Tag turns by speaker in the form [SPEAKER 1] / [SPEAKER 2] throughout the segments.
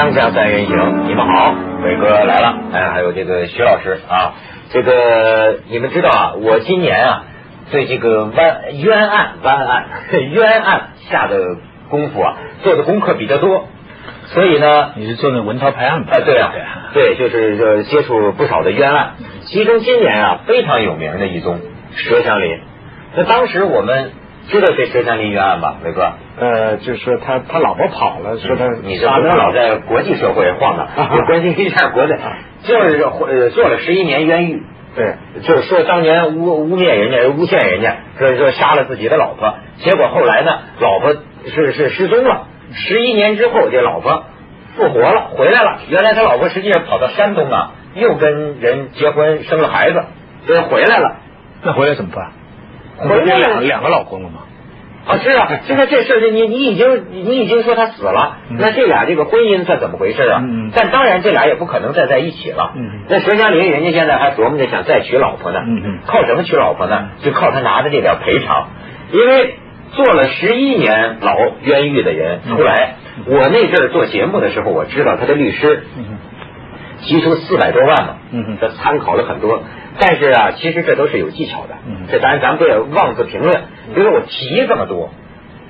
[SPEAKER 1] 锵锵三人行，你们好，伟哥来了，哎，还有这个徐老师啊，这个你们知道啊，我今年啊对这个湾冤案、湾案、冤案下的功夫啊，做的功课比较多，所以呢，
[SPEAKER 2] 你是做那文涛拍案吧？
[SPEAKER 1] 啊，对啊，对，就是就接触不少的冤案，其中今年啊非常有名的一宗佘祥林，那当时我们知道这佘祥林冤案吧，伟哥？
[SPEAKER 3] 呃，就是说他他老婆跑了，说他
[SPEAKER 1] 你这不能老在国际社会晃荡，你关心一下国内，就是呃做了十一年冤狱，
[SPEAKER 3] 对，
[SPEAKER 1] 就是说当年污污蔑人家、诬陷人家，说说杀了自己的老婆，结果后来呢，老婆是是失踪了，十一年之后这老婆复活了，回来了，原来他老婆实际上跑到山东啊，又跟人结婚生了孩子，所以回来了，
[SPEAKER 2] 那回来怎么办？
[SPEAKER 1] 回来
[SPEAKER 2] 两两个老公了吗？
[SPEAKER 1] 啊，是啊，现在这事儿，你你已经你已经说他死了，那这俩这个婚姻算怎么回事啊？
[SPEAKER 2] 嗯
[SPEAKER 1] 但当然，这俩也不可能再在一起了。
[SPEAKER 2] 嗯。
[SPEAKER 1] 那佘祥林人家现在还琢磨着想再娶老婆呢。靠什么娶老婆呢？就靠他拿的这点赔偿，因为做了十一年牢冤狱的人出来，我那阵儿做节目的时候，我知道他的律师
[SPEAKER 2] 嗯。
[SPEAKER 1] 提出四百多万嘛，
[SPEAKER 2] 嗯。
[SPEAKER 1] 他参考了很多，但是啊，其实这都是有技巧的，
[SPEAKER 2] 嗯。
[SPEAKER 1] 这当然咱不也妄自评论，比如说我提这么多，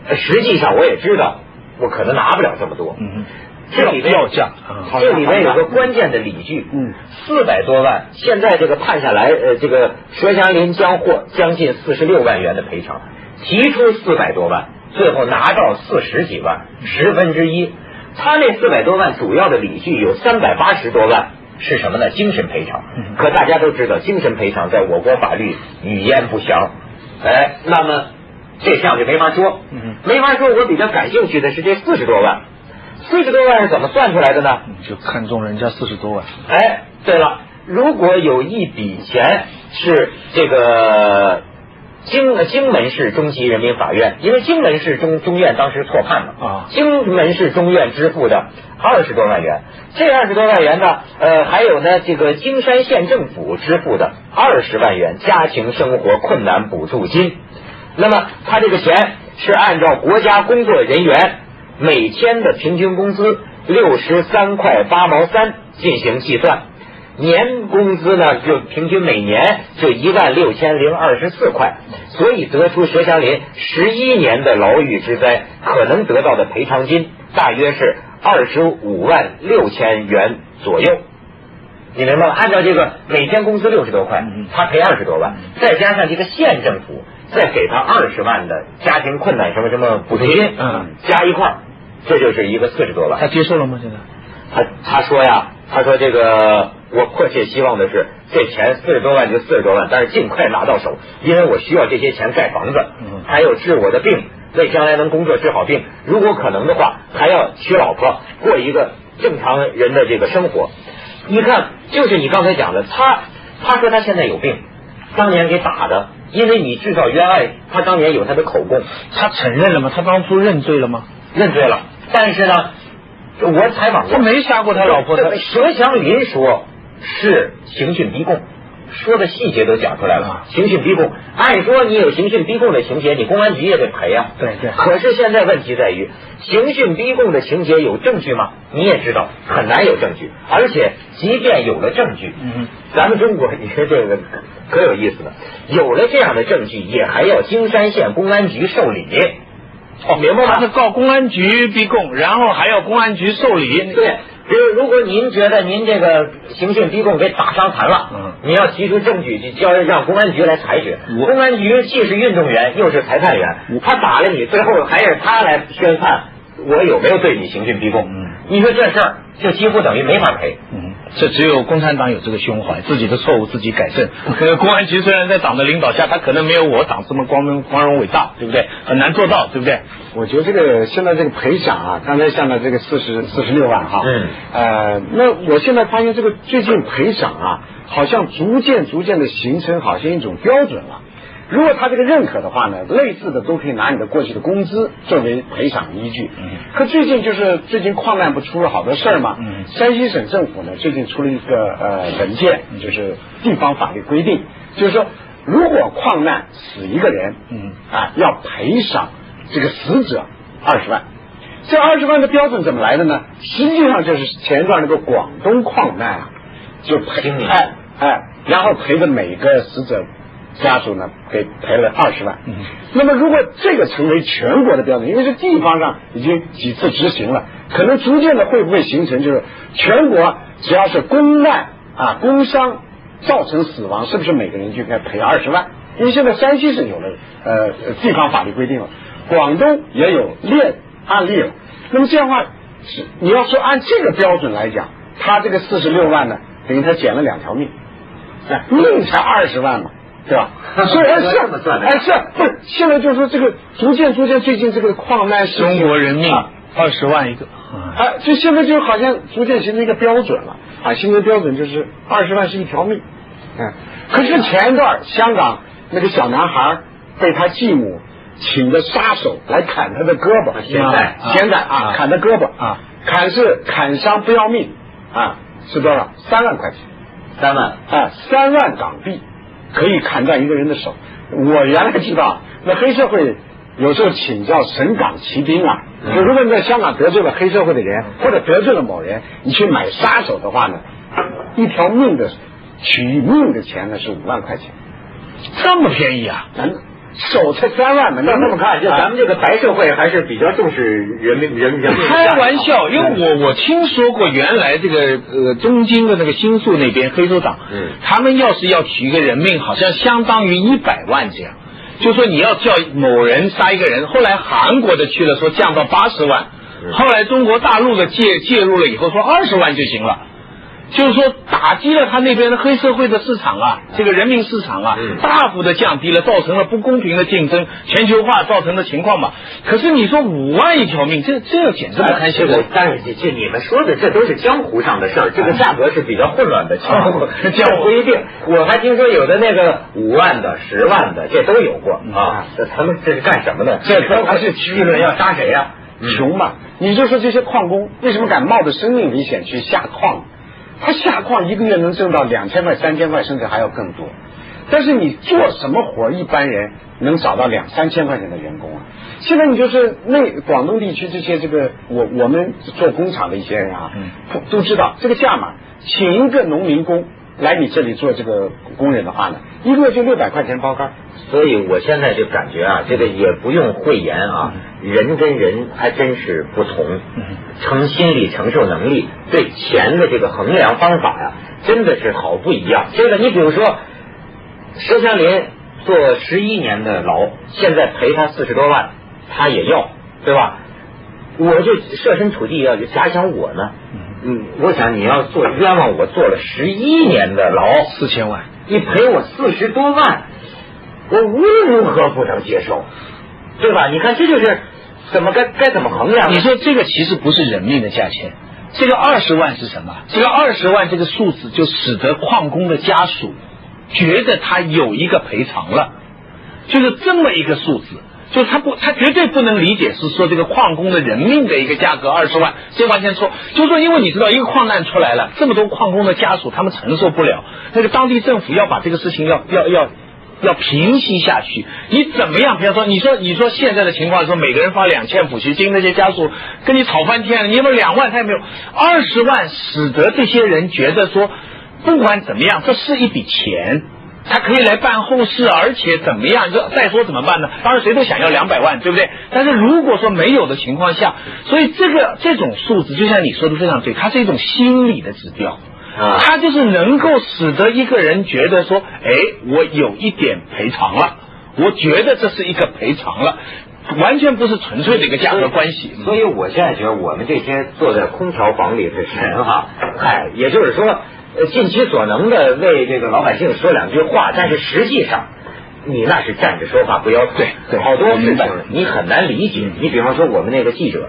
[SPEAKER 1] 呃实际上我也知道我可能拿不了这么多，
[SPEAKER 2] 嗯
[SPEAKER 1] 这里面
[SPEAKER 2] 要价啊
[SPEAKER 1] 这里面有个关键的理据，
[SPEAKER 3] 嗯，
[SPEAKER 1] 四百多万，现在这个判下来，呃，这个佘祥林将获将近四十六万元的赔偿，提出四百多万，最后拿到四十几万，十分之一。他那四百多万主要的理据有三百八十多万是什么呢？精神赔偿
[SPEAKER 2] 嗯。
[SPEAKER 1] 可大家都知道，精神赔偿在我国法律语焉不详，哎，那么这项就没法说
[SPEAKER 2] 嗯，
[SPEAKER 1] 没法说。我比较感兴趣的是这四十多万，四十多万是怎么算出来的呢？
[SPEAKER 2] 你就看中人家四十多万，
[SPEAKER 1] 哎，对了，如果有一笔钱是这个荆呃荆门市中级人民法院，因为荆门市中中院当时错判了
[SPEAKER 2] 啊。
[SPEAKER 1] 荆门市中院支付的二十多万元，这二十多万元呢，呃，还有呢，这个京山县政府支付的二十万元家庭生活困难补助金，那么他这个钱是按照国家工作人员每天的平均工资六十三块八毛三进行计算，年工资呢就平均每年就一万六千零二十四块，所以得出佘祥林十一年的牢狱之灾可能得到的赔偿金大约是二十五万六千元左右。你明白吗？按照这个每天工资六十多块他赔二十多万，再加上这个县政府再给他二十万的家庭困难什么什么补助金，
[SPEAKER 2] 嗯，
[SPEAKER 1] 加一块儿，这就是一个四十多万。
[SPEAKER 2] 他接受了吗？现在？
[SPEAKER 1] 他他说呀，他说这个我迫切希望的是这钱四十多万就四十多万，但是尽快拿到手，因为我需要这些钱盖房子
[SPEAKER 2] 嗯，
[SPEAKER 1] 还有治我的病，为将来能工作治好病。如果可能的话，还要娶老婆，过一个正常人的这个生活。你看，就是你刚才讲的，他他说他现在有病，当年给打的，因为你制造冤案，他当年有他的口供，
[SPEAKER 2] 他承认了吗？他当初认罪了吗？
[SPEAKER 1] 认罪了，但是呢，我采访过，
[SPEAKER 2] 他没杀过他老婆，他
[SPEAKER 1] 对佘祥林说是刑讯逼供，说的细节都讲出来了
[SPEAKER 2] 啊。
[SPEAKER 1] 刑讯逼供，按说你有刑讯逼供的情节，你公安局也得赔啊。
[SPEAKER 2] 对对
[SPEAKER 1] 可是现在问题在于，刑讯逼供的情节有证据吗？你也知道很难有证据，而且即便有了证据，
[SPEAKER 2] 嗯
[SPEAKER 1] 咱们中国你说这个可有意思了，有了这样的证据，也还要京山县公安局受理。哦，明白吗？
[SPEAKER 2] 他是告公安局逼供，然后还要公安局受理。
[SPEAKER 1] 对，比如如果您觉得您这个刑讯逼供给打伤残了，
[SPEAKER 2] 嗯
[SPEAKER 1] 你要提出证据去交让公安局来裁决。公安局既是运动员又是裁判员，他打了你，最后还是他来宣判我有没有对你刑讯逼供。
[SPEAKER 2] 嗯
[SPEAKER 1] 你说这事儿就几乎等于没法赔。
[SPEAKER 2] 嗯，这只有共产党有这个胸怀，自己的错误自己改正。这个公安局虽然在党的领导下，他可能没有我党这么光荣光荣伟大，对不对？很难做到，对不对？
[SPEAKER 3] 我觉得这个现在这个赔偿啊，刚才像的这个四十四十六万哈，
[SPEAKER 1] 嗯，
[SPEAKER 3] 呃，那我现在发现这个最近赔偿啊，好像逐渐逐渐的形成好像一种标准了。如果他这个认可的话呢，类似的都可以拿你的过去的工资作为赔偿依据。
[SPEAKER 2] 嗯
[SPEAKER 3] 可最近就是最近矿难不出了好多事儿嘛，
[SPEAKER 2] 嗯
[SPEAKER 3] 山西省政府呢最近出了一个呃文件，就是地方法律规定，就是说如果矿难死一个人，
[SPEAKER 2] 嗯
[SPEAKER 3] 啊要赔偿这个死者二十万。这二十万的标准怎么来的呢？实际上就是前一段那个广东矿难啊，就赔哎哎，然后赔的每个死者家属呢，给赔了二十万。
[SPEAKER 2] 嗯
[SPEAKER 3] 那么如果这个成为全国的标准，因为是地方上已经几次执行了，可能逐渐的会不会形成就是全国只要是公难啊工伤造成死亡，是不是每个人就应该赔二十万？因为现在山西省有了呃地方法律规定了，广东也有列案例了。那么这样的话，是你要说按这个标准来讲，他这个四十六万呢，等于他捡了两条命，哎，命才二十万嘛，对吧？所以哎是哎是不是？现在就是说这个逐渐逐渐，最近这个矿难事
[SPEAKER 2] 中国人命
[SPEAKER 3] 啊
[SPEAKER 2] 二十万一个，啊
[SPEAKER 3] 哎，就现在就好像逐渐形成一个标准了啊，形成标准就是二十万是一条命，嗯。可是前一段香港那个小男孩被他继母请的杀手来砍他的胳膊，
[SPEAKER 1] 现在
[SPEAKER 3] 啊现在啊
[SPEAKER 2] 啊
[SPEAKER 3] 砍他胳膊
[SPEAKER 2] 啊，
[SPEAKER 3] 砍是砍伤不要命啊，是多少？三万块钱。
[SPEAKER 1] 三万，
[SPEAKER 3] 啊，三万港币可以砍断一个人的手。我原来知道，那黑社会有时候请教省港骑兵啊，
[SPEAKER 1] 嗯
[SPEAKER 3] 就如果你在香港得罪了黑社会的人，或者得罪了某人，你去买杀手的话呢，一条命的取命的钱呢是五万块钱，
[SPEAKER 2] 这么便宜啊？
[SPEAKER 3] 咱手才三万嘛，
[SPEAKER 1] 那这么看，就咱们
[SPEAKER 3] 啊
[SPEAKER 1] 这个白社会还是比较重视人民人民
[SPEAKER 2] 开玩笑，因为
[SPEAKER 1] 嗯
[SPEAKER 2] 我我听说过，原来这个呃东京的那个新宿那边黑手党，
[SPEAKER 1] 嗯
[SPEAKER 2] 他们要是要取一个人命，好像相当于一百万这样。就说你要叫某人杀一个人，后来韩国的去了，说降到八十万，
[SPEAKER 1] 嗯
[SPEAKER 2] 后来中国大陆的介介入了以后，说二十万就行了。就是说，打击了他那边的黑社会的市场啊，这个人民市场啊
[SPEAKER 1] 嗯，
[SPEAKER 2] 大幅的降低了，造成了不公平的竞争、全球化造成的情况嘛。可是你说五万一条命，这这简直不堪
[SPEAKER 1] 这个
[SPEAKER 2] 小可。，
[SPEAKER 1] 但是这这你们说的这都是江湖上的事儿，这个价格是比较混乱的，江湖
[SPEAKER 2] 江湖
[SPEAKER 1] 一定。我还听说有的那个五万的、十万的，这都有过啊。这他们这是干什么的？
[SPEAKER 3] 这都
[SPEAKER 1] 还是议论要杀谁呀？
[SPEAKER 3] 穷嘛。你就说这些矿工为什么敢冒着生命危险去下矿？他下矿一个月能挣到两千块、三千块，甚至还要更多。但是你做什么活，一般人能找到两三千块钱的员工啊？现在你就是那广东地区这些这个我我们做工厂的一些人啊，
[SPEAKER 2] 嗯
[SPEAKER 3] 都都知道这个价码，请一个农民工来你这里做这个工人的话呢，一个月就六百块钱包干。
[SPEAKER 1] 所以我现在就感觉啊，这个也不用讳言啊，人跟人还真是不同，承心理承受能力对钱的这个衡量方法呀、真的是好不一样。这个你比如说，佘祥林坐十一年的牢，现在赔他四十多万，他也要，对吧？我就设身处地要去假想我呢，嗯，我想你要做冤枉我坐了十一年的牢，
[SPEAKER 2] 四千万，
[SPEAKER 1] 你赔我四十多万，我无论如何不能接受，对吧？你看这就是怎么该该怎么衡量？
[SPEAKER 2] 你说这个其实不是人命的价钱，这个二十万是什么？这个二十万这个数字就使得矿工的家属觉得他有一个赔偿了，就是这么一个数字。就他不，他绝对不能理解是说这个矿工的人命的一个价格二十万，这完全错。就是说，因为你知道一个矿难出来了，这么多矿工的家属他们承受不了，那个当地政府要把这个事情要要要要平息下去。你怎么样？比方说，你说你说现在的情况说每个人发两千抚恤金，那些家属跟你吵翻天了，你有两万他也没有，二十万使得这些人觉得说，不管怎么样，这是一笔钱。他可以来办后事，而且怎么样？就再说怎么办呢？当然谁都想要两百万，对不对？但是如果说没有的情况下，所以这个这种数字，就像你说的非常对，它是一种心理的指标。
[SPEAKER 1] 啊
[SPEAKER 2] 它就是能够使得一个人觉得说，哎，我有一点赔偿了，我觉得这是一个赔偿了，完全不是纯粹的一个价格关系。
[SPEAKER 1] 所以我现在觉得我们这些坐在空调房里的人哈，嗨，也就是说，呃尽其所能的为这个老百姓说两句话，但是实际上。你那是站着说话不腰疼，好多事情你很难理解。你比方说我们那个记者，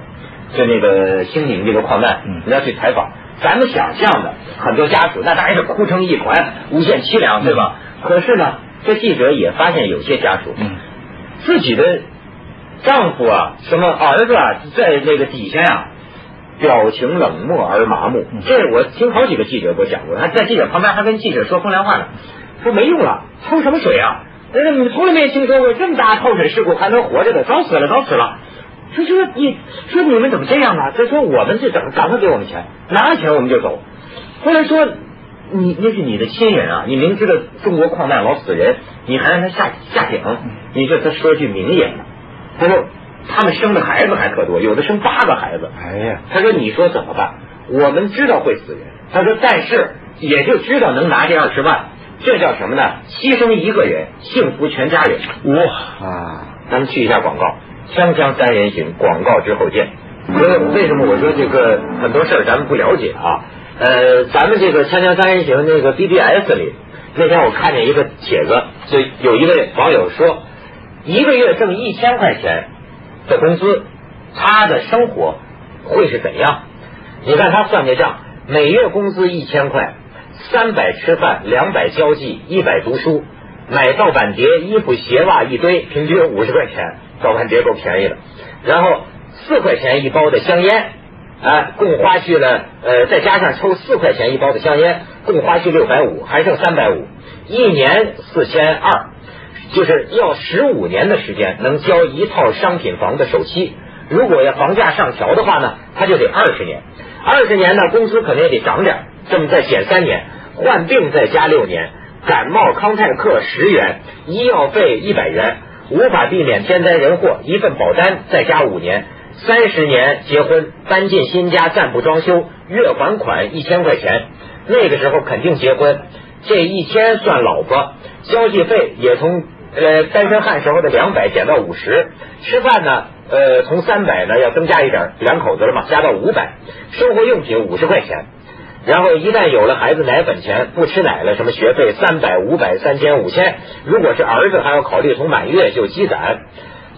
[SPEAKER 1] 就那个兴宁这个矿难，
[SPEAKER 2] 嗯
[SPEAKER 1] 你要去采访，咱们想象的很多家属那当然是哭成一团，无限凄凉，对吧？可是呢，这记者也发现有些家属，
[SPEAKER 2] 嗯
[SPEAKER 1] 自己的丈夫啊，什么儿子啊，在那个底下呀、表情冷漠而麻木。这我听好几个记者给我讲过，他在记者旁边还跟记者说风凉话呢，说没用了，抽什么水啊？那你从来没听说过这么大透水事故还能活着的，早死了，早死了。他说你说你们怎么这样呢？他说我们是怎么赶快给我们钱，拿了钱我们就走。后来说你那是你的亲人啊，你明知道中国矿难老死人，你还让他下下井？你说他说句名言，他说他们生的孩子还可多，有的生八个孩子。
[SPEAKER 3] 哎呀，
[SPEAKER 1] 他说你说怎么办？我们知道会死人，他说但是也就知道能拿这二十万，这叫什么呢？牺牲一个人，幸福全家人。
[SPEAKER 2] 哇，
[SPEAKER 3] 啊，
[SPEAKER 1] 咱们去一下广告，锵锵三人行，广告之后见。所以为什么我说这个很多事儿咱们不了解啊？呃，咱们这个锵锵三人行那个 BBS 里，那天我看见一个帖子，就有一位网友说，一个月挣一千块钱的工资，他的生活会是怎样？你看他算这账，每月工资一千块，三百吃饭，两百交际，一百读书，买盗版碟、衣服、鞋袜一堆，平均五十块钱，盗版碟够便宜的。然后四块钱一包的香烟，哎，共花去了，呃，再加上抽四块钱一包的香烟，共花去六百五，还剩三百五，一年四千二，就是要十五年的时间能交一套商品房的首期。如果要房价上调的话呢，他就得二十年，二十年呢，工资可能也得涨点，这么再减三年，患病再加六年，感冒康泰克十元，医药费一百元，无法避免天灾人祸，一份保单再加五年，三十年结婚，搬进新家暂不装修，月还款一千块钱，那个时候肯定结婚，这一千算老婆，交际费也从呃单身汉时候的两百减到五十，吃饭呢。呃，从三百呢要增加一点，两口子了嘛，加到五百，生活用品五十块钱，然后一旦有了孩子奶粉钱，不吃奶了，什么学费三百、五百、三千、五千，如果是儿子，还要考虑从满月就积攒。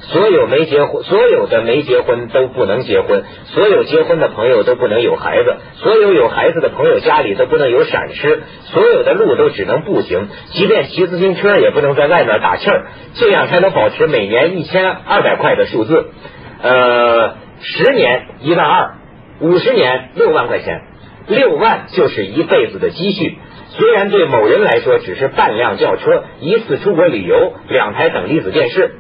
[SPEAKER 1] 所有没结婚，所有的没结婚都不能结婚，所有结婚的朋友都不能有孩子，所有有孩子的朋友家里都不能有闪失，所有的路都只能步行，即便骑自行车也不能在外面打气儿，这样才能保持每年一千二百块的数字。呃，十年一万二，五十年六万块钱，六万就是一辈子的积蓄。虽然对某人来说只是半辆轿车、一次出国旅游、两台等离子电视。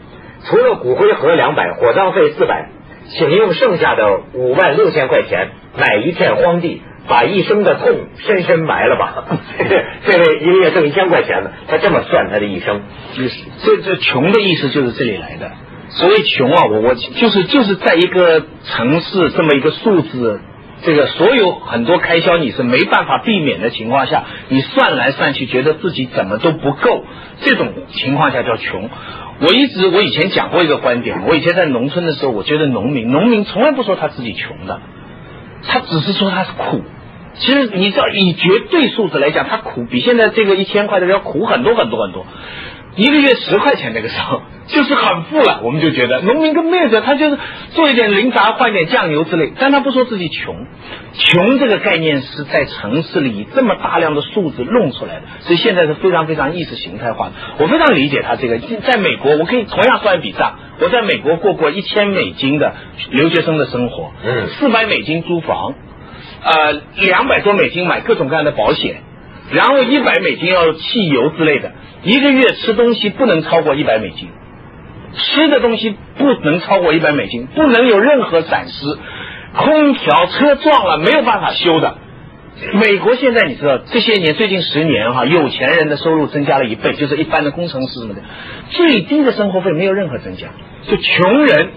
[SPEAKER 1] 除了骨灰盒两百，火葬费四百，请用剩下的五万六千块钱买一片荒地，把一生的痛深深埋了吧。这位一个月挣一千块钱的，他这么算他的一生。
[SPEAKER 2] 就是这这穷的意思就是这里来的。所谓穷啊，我我就是就是在一个城市这么一个数字，这个所有很多开销你是没办法避免的情况下，你算来算去觉得自己怎么都不够，这种情况下叫穷。我一直我以前讲过一个观点，我以前在农村的时候，我觉得农民农民从来不说他自己穷的，他只是说他是苦。其实你知道，以绝对数字来讲，他苦比现在这个一千块的要苦很多很多很多。一个月十块钱那个时候 就是很富了，我们就觉得农民跟没有的，他就是做一点零杂换点酱油之类，但他不说自己穷。穷这个概念是在城市里以这么大量的数字弄出来的，所以现在是非常非常意识形态化的。我非常理解他这个，在美国我可以同样算一笔账，我在美国过过一千美金的留学生的生活，
[SPEAKER 1] 嗯
[SPEAKER 2] 四百美金租房，呃，两百多美金买各种各样的保险。然后一百美金要汽油之类的，一个月吃东西不能超过一百美金，吃的东西不能超过一百美金，不能有任何闪失。空调车撞了没有办法修的。美国现在你知道这些年最近十年哈，有钱人的收入增加了一倍，就是一般的工程师什么的，最低的生活费没有任何增加，就穷人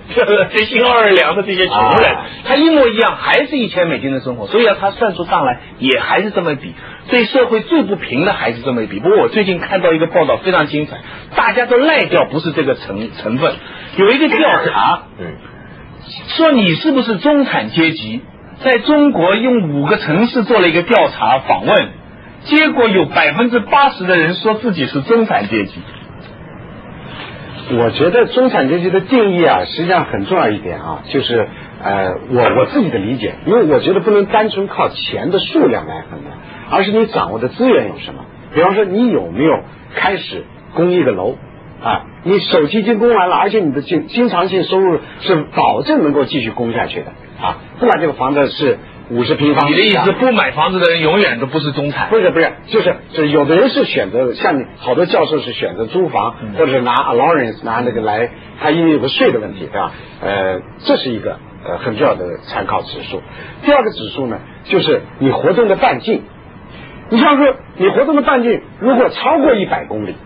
[SPEAKER 2] 这心二两的这些穷人，
[SPEAKER 1] 啊
[SPEAKER 2] 他一模一样，还是一千美金的生活，所以啊，他算出账来也还是这么比，对社会最不平的还是这么一比。不过我最近看到一个报道非常精彩，大家都赖掉不是这个成成分，有一个调查，
[SPEAKER 1] 嗯，
[SPEAKER 2] 说你是不是中产阶级？在中国用五个城市做了一个调查访问，结果有百分之八十的人说自己是中产阶级。
[SPEAKER 3] 我觉得中产阶级的定义啊，实际上很重要一点啊，就是呃，我我自己的理解，因为我觉得不能单纯靠钱的数量来衡量，而是你掌握的资源有什么。比方说，你有没有开始供一个楼啊？你首期已经供完了，而且你的经经常性收入是保证能够继续供下去的啊。不管这个房子是五十平方米。
[SPEAKER 2] 你的意思，不买房子的人永远都不是中产？
[SPEAKER 3] 不是不是，就是就是有的人是选择像你好多教授是选择租房，
[SPEAKER 2] 嗯
[SPEAKER 3] 或者是拿 allowance 拿那个来，他因为有个税的问题，对吧？呃，这是一个呃很重要的参考指数。第二个指数呢，就是你活动的半径。你像说你活动的半径如果超过一百公里。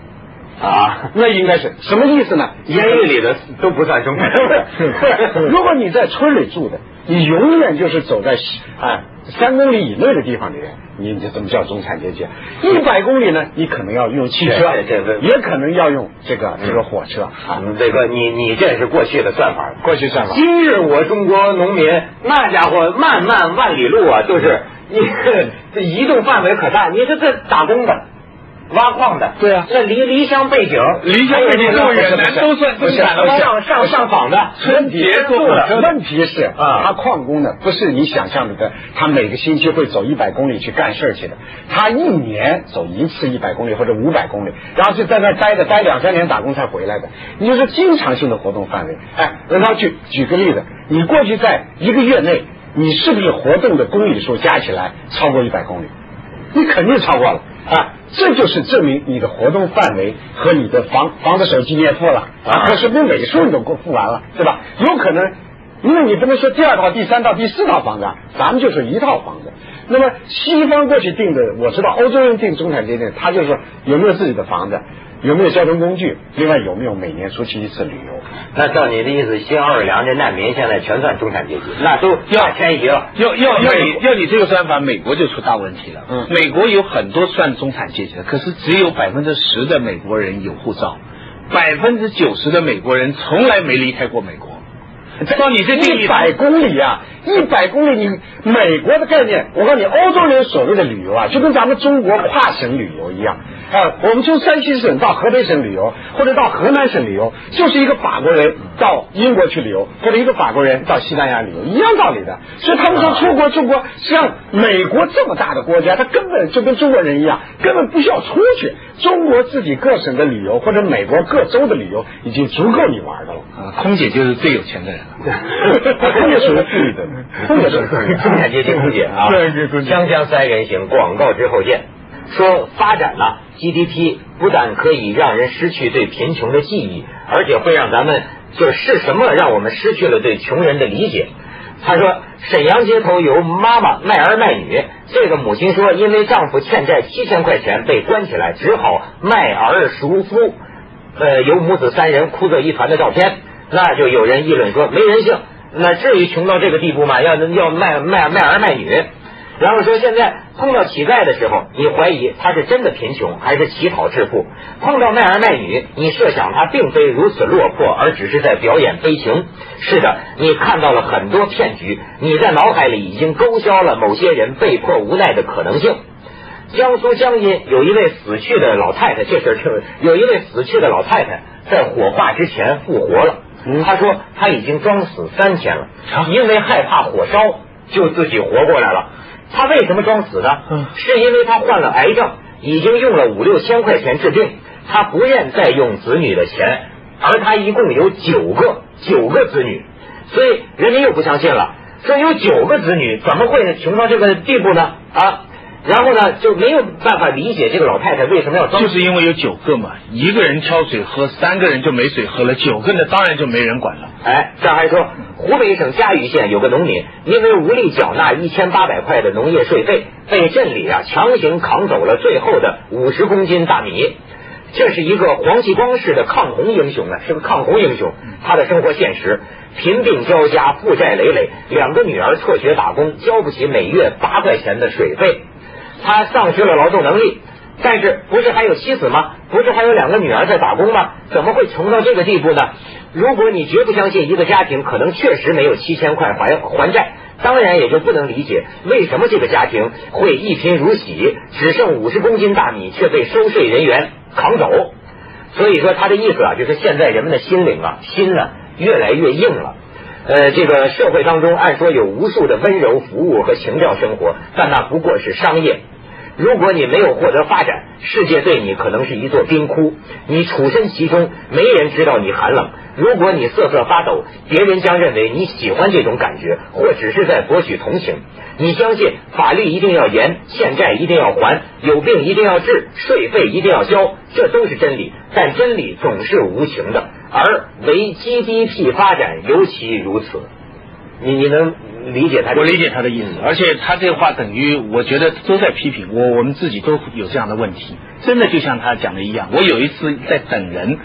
[SPEAKER 3] 啊，那应该是什么意思呢？
[SPEAKER 1] 监狱里的都不算中产。
[SPEAKER 3] 如果你在村里住的，你永远就是走在啊三公里以内的地方的人，你这怎么叫中产阶级？一百公里呢，你可能要用汽车，也可能要用这个这个火车啊。
[SPEAKER 1] 这个你你这是过去的算法，
[SPEAKER 3] 过去算法。
[SPEAKER 1] 今日我中国农民，那家伙漫漫万里路啊，就是你 这移动范围可大。你这这打工的。挖矿的，
[SPEAKER 3] 对啊，
[SPEAKER 1] 那离离乡背景，
[SPEAKER 2] 离乡背景这么远，南都算中产了。
[SPEAKER 1] 上上上访的，
[SPEAKER 3] 村别
[SPEAKER 1] 住了。
[SPEAKER 3] 问题是啊，他矿工呢，不是你想象的，他每个星期会走一百公里去干事去的，他一年走一次一百公里或者五百公里，然后就在那待着，待两三年打工才回来的。你就是经常性的活动范围。哎，然后举举个例子，你过去在一个月内，你是不是活动的公里数加起来超过一百公里？你肯定超过了啊！这就是证明你的活动范围和你的房房子手机你也付了啊，可是不每数你都给付完了，对吧？有可能，因为你不能说第二套、第三套、第四套房子，咱们就是一套房子。那么西方过去定的，我知道欧洲人定中产阶级，他就是说有没有自己的房子，有没有交通工具，另外有没有每年出去一次旅游。
[SPEAKER 1] 那照你的意思，新奥尔良这难民现在全算中产阶级，那都要迁移了。
[SPEAKER 2] 要要要你要你这个算法，美国就出大问题了。
[SPEAKER 3] 嗯，
[SPEAKER 2] 美国有很多算中产阶级的，可是只有百分之十的美国人有护照，百分之九十的美国人从来没离开过美国。照你这
[SPEAKER 3] 一百公里啊，一百公里，你美国的概念，我告诉你，欧洲人所谓的旅游啊，就跟咱们中国跨省旅游一样啊。我们从山西省到河北省旅游，或者到河南省旅游，就是一个法国人到英国去旅游，或者一个法国人到西班牙旅游，一样道理的。所以他们说出国出国，实际上美国这么大的国家，他根本就跟中国人一样，根本不需要出去。中国自己各省的旅游，或者美国各州的旅游，已经足够你玩的了。
[SPEAKER 2] 啊，空姐就是最有钱的人了。
[SPEAKER 3] 空姐属于富裕的，
[SPEAKER 1] 中产阶级空姐啊。锵锵三人行，广告之后见。说发展了 GDP，不但可以让人失去对贫穷的记忆，而且会让咱们就是是什么让我们失去了对穷人的理解。他说，沈阳街头有妈妈卖儿卖女，这个母亲说，因为丈夫欠债七千块钱被关起来，只好卖儿赎夫。呃，有母子三人哭作一团的照片，那就有人议论说没人性，那至于穷到这个地步吗？要要卖卖卖儿卖女。然后说，现在碰到乞丐的时候，你怀疑他是真的贫穷还是乞讨致富；碰到卖儿卖女，你设想他并非如此落魄，而只是在表演悲情。是的，你看到了很多骗局，你在脑海里已经勾销了某些人被迫无奈的可能性。江苏江阴有一位死去的老太太，这事儿就有一位死去的老太太在火化之前复活了。她说他已经装死三天了，因为害怕火烧，就自己活过来了。他为什么装死呢？
[SPEAKER 2] 嗯，
[SPEAKER 1] 是因为他患了癌症，已经用了五六千块钱治病，他不愿再用子女的钱，而他一共有九个九个子女，所以人民又不相信了，说有九个子女怎么会穷到这个地步呢？啊！然后呢，就没有办法理解这个老太太为什么要装，
[SPEAKER 2] 就是因为有九个嘛，一个人挑水喝，三个人就没水喝了，九个呢当然就没人管了。
[SPEAKER 1] 哎，这还说湖北省嘉鱼县有个农民，因为无力缴纳一千八百块的农业税费，被镇里啊强行扛走了最后的五十公斤大米。这是一个黄继光式的抗洪英雄啊，是个抗洪英雄。他的生活现实：贫病交加，负债累累，两个女儿辍学打工，交不起每月八块钱的水费。他丧失了劳动能力，但是不是还有妻子吗？不是还有两个女儿在打工吗？怎么会穷到这个地步呢？如果你绝不相信一个家庭可能确实没有七千块还还债，当然也就不能理解为什么这个家庭会一贫如洗，只剩五十公斤大米却被收税人员扛走。所以说他的意思啊，就是现在人们的心灵啊，心呢越来越硬了。呃，这个社会当中，按说有无数的温柔服务和情调生活，但那不过是商业。如果你没有获得发展，世界对你可能是一座冰窟，你处身其中，没人知道你寒冷。如果你瑟瑟发抖，别人将认为你喜欢这种感觉，或只是在博取同情。你相信法律一定要严，欠债一定要还，有病一定要治，税费一定要交，这都是真理。但真理总是无情的，而为 GDP 发展尤其如此。你你能理解他？
[SPEAKER 2] 我理解他的意思，而且他这话等于我觉得都在批评我，我们自己都有这样的问题。真的就像他讲的一样，我有一次在等人。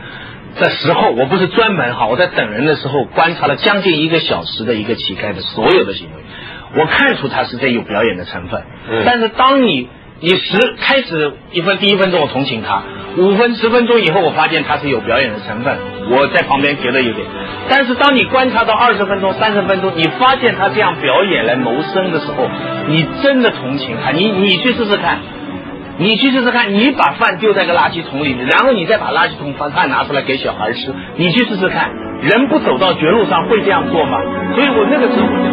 [SPEAKER 2] 的时候，我不是专门哈，我在等人的时候观察了将近一个小时的一个乞丐的所有的行为，我看出他是在有表演的成分。
[SPEAKER 1] 嗯。
[SPEAKER 2] 但是当你你十开始一分第一分钟我同情他，五分十分钟以后我发现他是有表演的成分，我在旁边觉得有点。但是当你观察到二十分钟、三十分钟，你发现他这样表演来谋生的时候，你真的同情他。你你去试试看。你去试试看，你把饭丢在个垃圾桶里面，然后你再把垃圾桶把饭拿出来给小孩吃，你去试试看，人不走到绝路上会这样做吗？所以我那个时候。